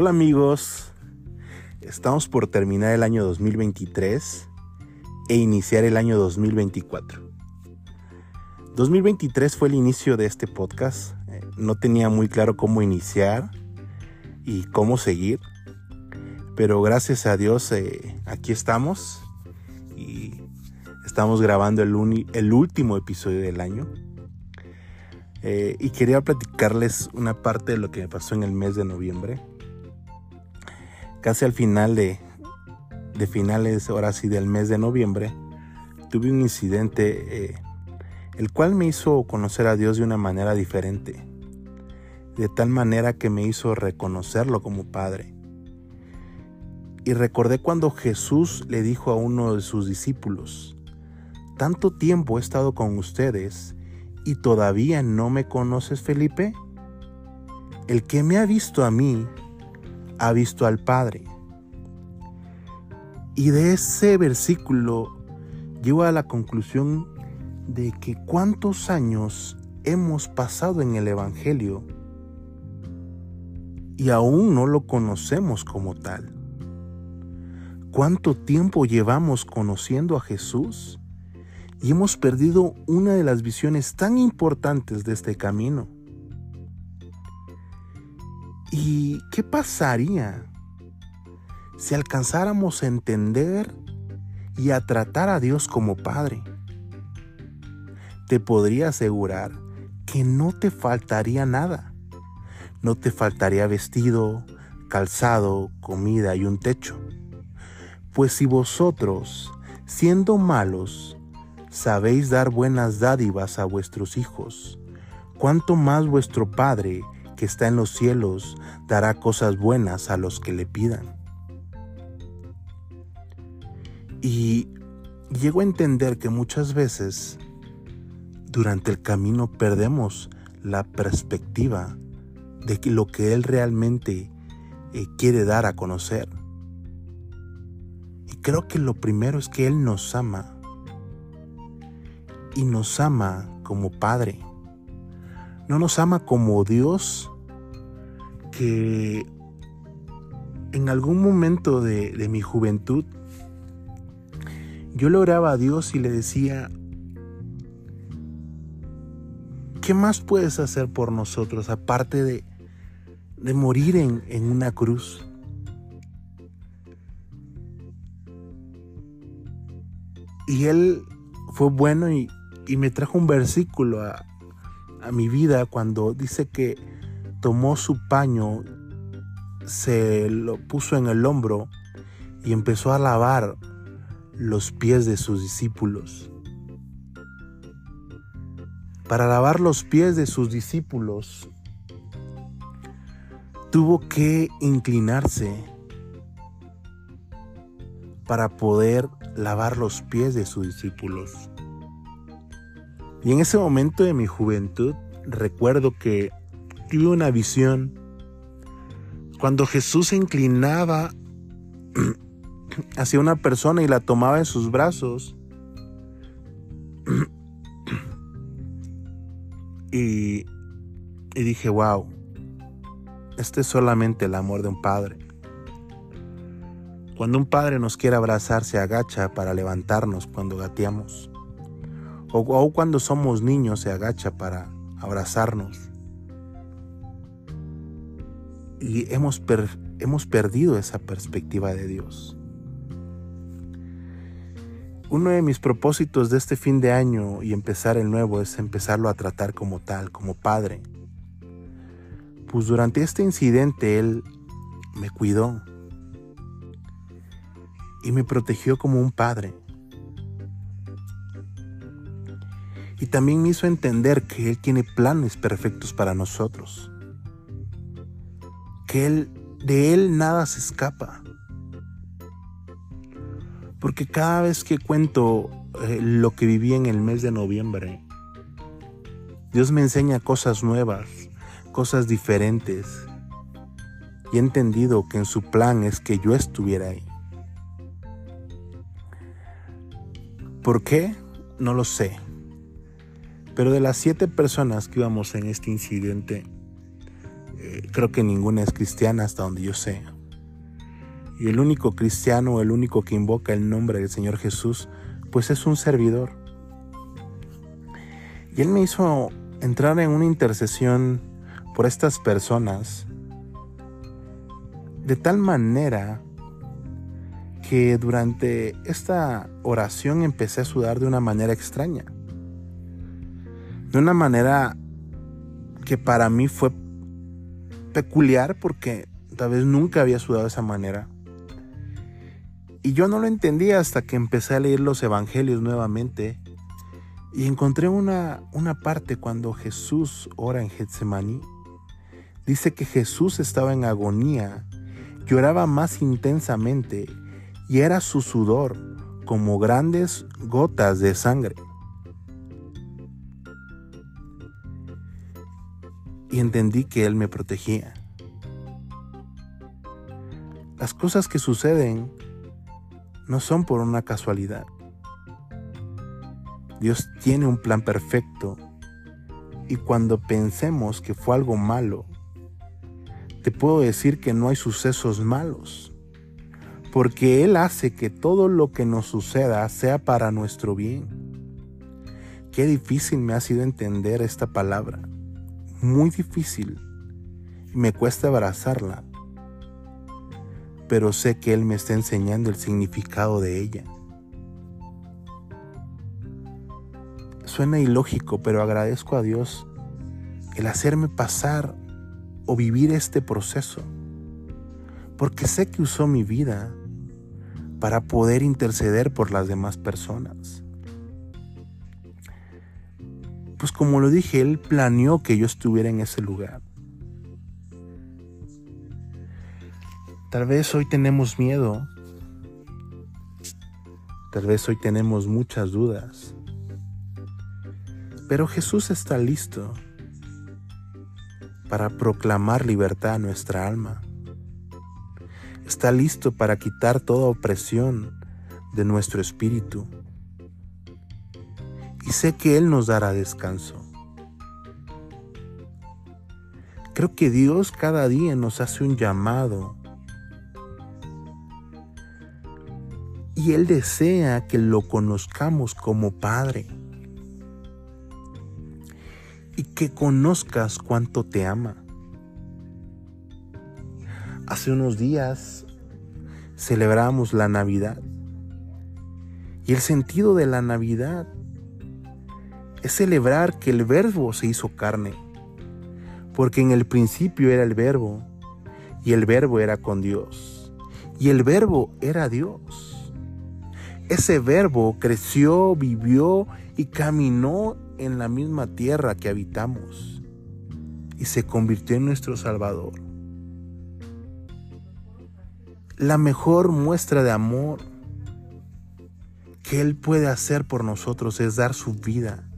Hola amigos, estamos por terminar el año 2023 e iniciar el año 2024. 2023 fue el inicio de este podcast, eh, no tenía muy claro cómo iniciar y cómo seguir, pero gracias a Dios eh, aquí estamos y estamos grabando el, último episodio del año. Eh, y quería platicarles una parte de lo que me pasó en el mes de noviembre casi al final de, de finales, ahora sí, del mes de noviembre, tuve un incidente eh, el cual me hizo conocer a Dios de una manera diferente, de tal manera que me hizo reconocerlo como Padre. Y recordé cuando Jesús le dijo a uno de sus discípulos, tanto tiempo he estado con ustedes y todavía no me conoces, Felipe. El que me ha visto a mí, ha visto al Padre. Y de ese versículo llego a la conclusión de que cuántos años hemos pasado en el Evangelio y aún no lo conocemos como tal. ¿Cuánto tiempo llevamos conociendo a Jesús? Y hemos perdido una de las visiones tan importantes de este camino. ¿Y qué pasaría si alcanzáramos a entender y a tratar a Dios como Padre? Te podría asegurar que no te faltaría nada. No te faltaría vestido, calzado, comida y un techo. Pues si vosotros, siendo malos, sabéis dar buenas dádivas a vuestros hijos, cuánto más vuestro Padre que está en los cielos dará cosas buenas a los que le pidan. Y llego a entender que muchas veces durante el camino perdemos la perspectiva de lo que Él realmente eh, quiere dar a conocer. Y creo que lo primero es que Él nos ama. Y nos ama como Padre. No nos ama como Dios que en algún momento de, mi juventud yo le oraba a Dios y le decía, ¿qué más puedes hacer por nosotros aparte de, de morir en, en, una cruz? Y Él fue bueno y, y me trajo un versículo a, a mi vida cuando dice que tomó su paño, se lo puso en el hombro y empezó a lavar los pies de sus discípulos. Para lavar los pies de sus discípulos, tuvo que inclinarse para poder lavar los pies de sus discípulos. Y en ese momento de mi juventud recuerdo que tuve una visión cuando Jesús se inclinaba hacia una persona y la tomaba en sus brazos. y, dije, wow, este es solamente el amor de un padre. Cuando un padre nos quiere abrazar, se agacha para levantarnos cuando gateamos. O cuando somos niños, se agacha para abrazarnos y hemos, hemos perdido esa perspectiva de Dios. Uno de mis propósitos de este fin de año y empezar el nuevo es empezarlo a tratar como tal, como padre. Pues durante este incidente Él me cuidó y me protegió como un padre. Y también me hizo entender que Él tiene planes perfectos para nosotros que él, de Él nada se escapa. Porque cada vez que cuento eh, lo que viví en el mes de noviembre, Dios me enseña cosas nuevas, cosas diferentes. Y he entendido que en su plan es que yo estuviera ahí. ¿Por qué? No lo sé. Pero de las siete personas que íbamos en este incidente, eh, creo que ninguna es cristiana hasta donde yo sé. Y el único cristiano, el único que invoca el nombre del Señor Jesús, pues es un servidor. Y Él me hizo entrar en una intercesión por estas personas de tal manera que durante esta oración empecé a sudar de una manera extraña. De una manera que para mí fue peculiar porque tal vez nunca había sudado de esa manera. Y yo no lo entendía hasta que empecé a leer los evangelios nuevamente y encontré una, una parte cuando Jesús ora en Getsemaní. Dice que Jesús estaba en agonía, lloraba más intensamente y era su sudor como grandes gotas de sangre. Y entendí que Él me protegía. Las cosas que suceden no son por una casualidad. Dios tiene un plan perfecto y cuando pensemos que fue algo malo, te puedo decir que no hay sucesos malos porque Él hace que todo lo que nos suceda sea para nuestro bien. Qué difícil me ha sido entender esta palabra, muy difícil, y me cuesta abrazarla, pero sé que Él me está enseñando el significado de ella. Suena ilógico, pero agradezco a Dios el hacerme pasar o vivir este proceso, porque sé que usó mi vida para poder interceder por las demás personas. Pues como lo dije, Él planeó que yo estuviera en ese lugar. Tal vez hoy tenemos miedo, tal vez hoy tenemos muchas dudas, pero Jesús está listo para proclamar libertad a nuestra alma está listo para quitar toda opresión de nuestro espíritu. Y sé que Él nos dará descanso. Creo que Dios cada día nos hace un llamado. Y Él desea que lo conozcamos como Padre. Y que conozcas cuánto te ama. Hace unos días celebramos la Navidad. Y el sentido de la Navidad es celebrar que el verbo se hizo carne. Porque en el principio era el verbo y el verbo era con Dios. Y el verbo era Dios. Ese verbo creció, vivió y caminó en la misma tierra que habitamos y se convirtió en nuestro Salvador la mejor muestra de amor que Él puede hacer por nosotros es dar su vida.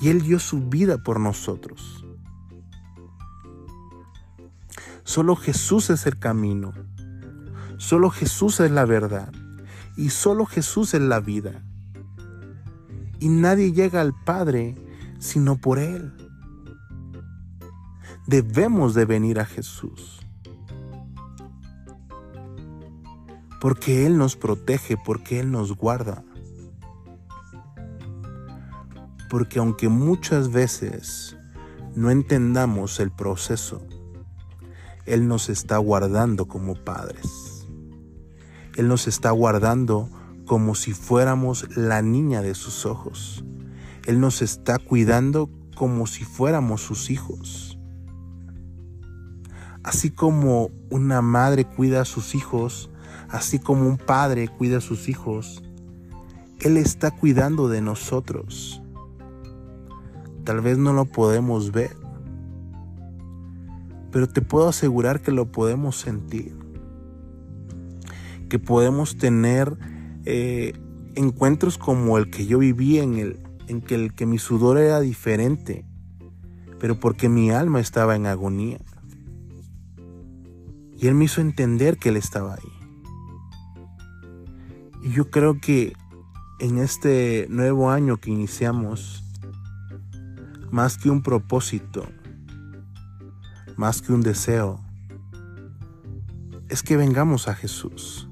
Y Él dio su vida por nosotros. Solo Jesús es el camino. Solo Jesús es la verdad. Y solo Jesús es la vida. Y nadie llega al Padre sino por Él. Debemos de venir a Jesús. porque Él nos protege, porque Él nos guarda. Porque aunque muchas veces no entendamos el proceso, Él nos está guardando como padres. Él nos está guardando como si fuéramos la niña de sus ojos. Él nos está cuidando como si fuéramos sus hijos. Así como una madre cuida a sus hijos, así como un padre cuida a sus hijos, Él está cuidando de nosotros. Tal vez no lo podemos ver, pero te puedo asegurar que lo podemos sentir, que podemos tener eh, encuentros como el que yo viví en el en que el que mi sudor era diferente, pero porque mi alma estaba en agonía. Y él me hizo entender que él estaba ahí. Y yo creo que en este nuevo año que iniciamos, más que un propósito, más que un deseo, es que vengamos a Jesús.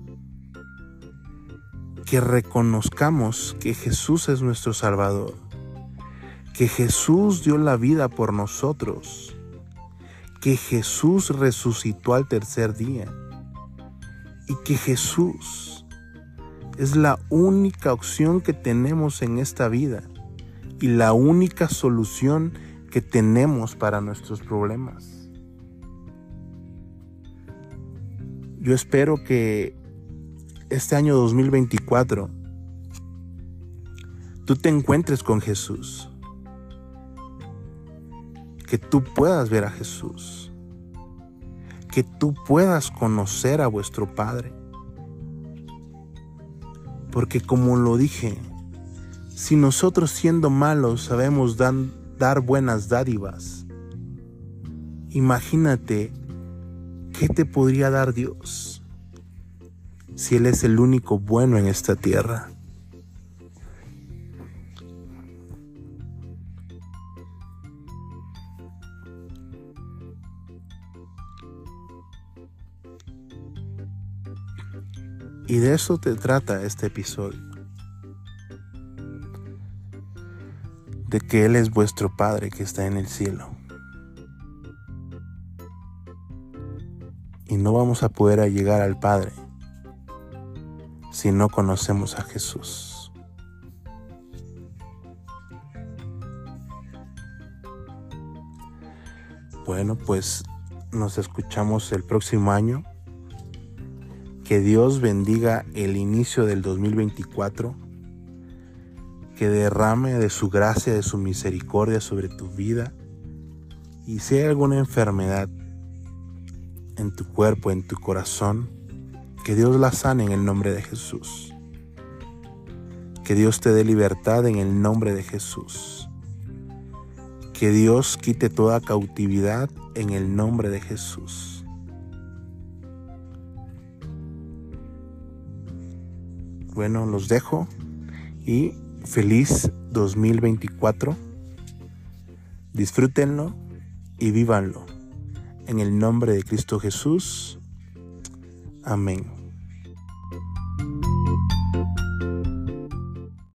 Que reconozcamos que Jesús es nuestro Salvador. Que Jesús dio la vida por nosotros. Que Jesús resucitó al tercer día. Y que Jesús es la única opción que tenemos en esta vida y la única solución que tenemos para nuestros problemas. Yo espero que este año 2024 tú te encuentres con Jesús. Que tú puedas ver a Jesús. Que tú puedas conocer a vuestro Padre. Porque como lo dije, si nosotros siendo malos sabemos dar buenas dádivas, imagínate ¿qué te podría dar Dios si Él es el único bueno en esta tierra? Y de eso te trata este episodio. De que Él es vuestro Padre que está en el cielo. y no vamos a poder llegar al Padre si no conocemos a Jesús. Bueno, pues nos escuchamos el próximo año. Que Dios bendiga el inicio del 2024. Que derrame de su gracia, de su misericordia sobre tu vida. Y si hay alguna enfermedad en tu cuerpo, en tu corazón, que Dios la sane en el nombre de Jesús. Que Dios te dé libertad en el nombre de Jesús. Que Dios quite toda cautividad en el nombre de Jesús. Bueno, los dejo y feliz 2024. Disfrútenlo y vívanlo. En el nombre de Cristo Jesús. Amén.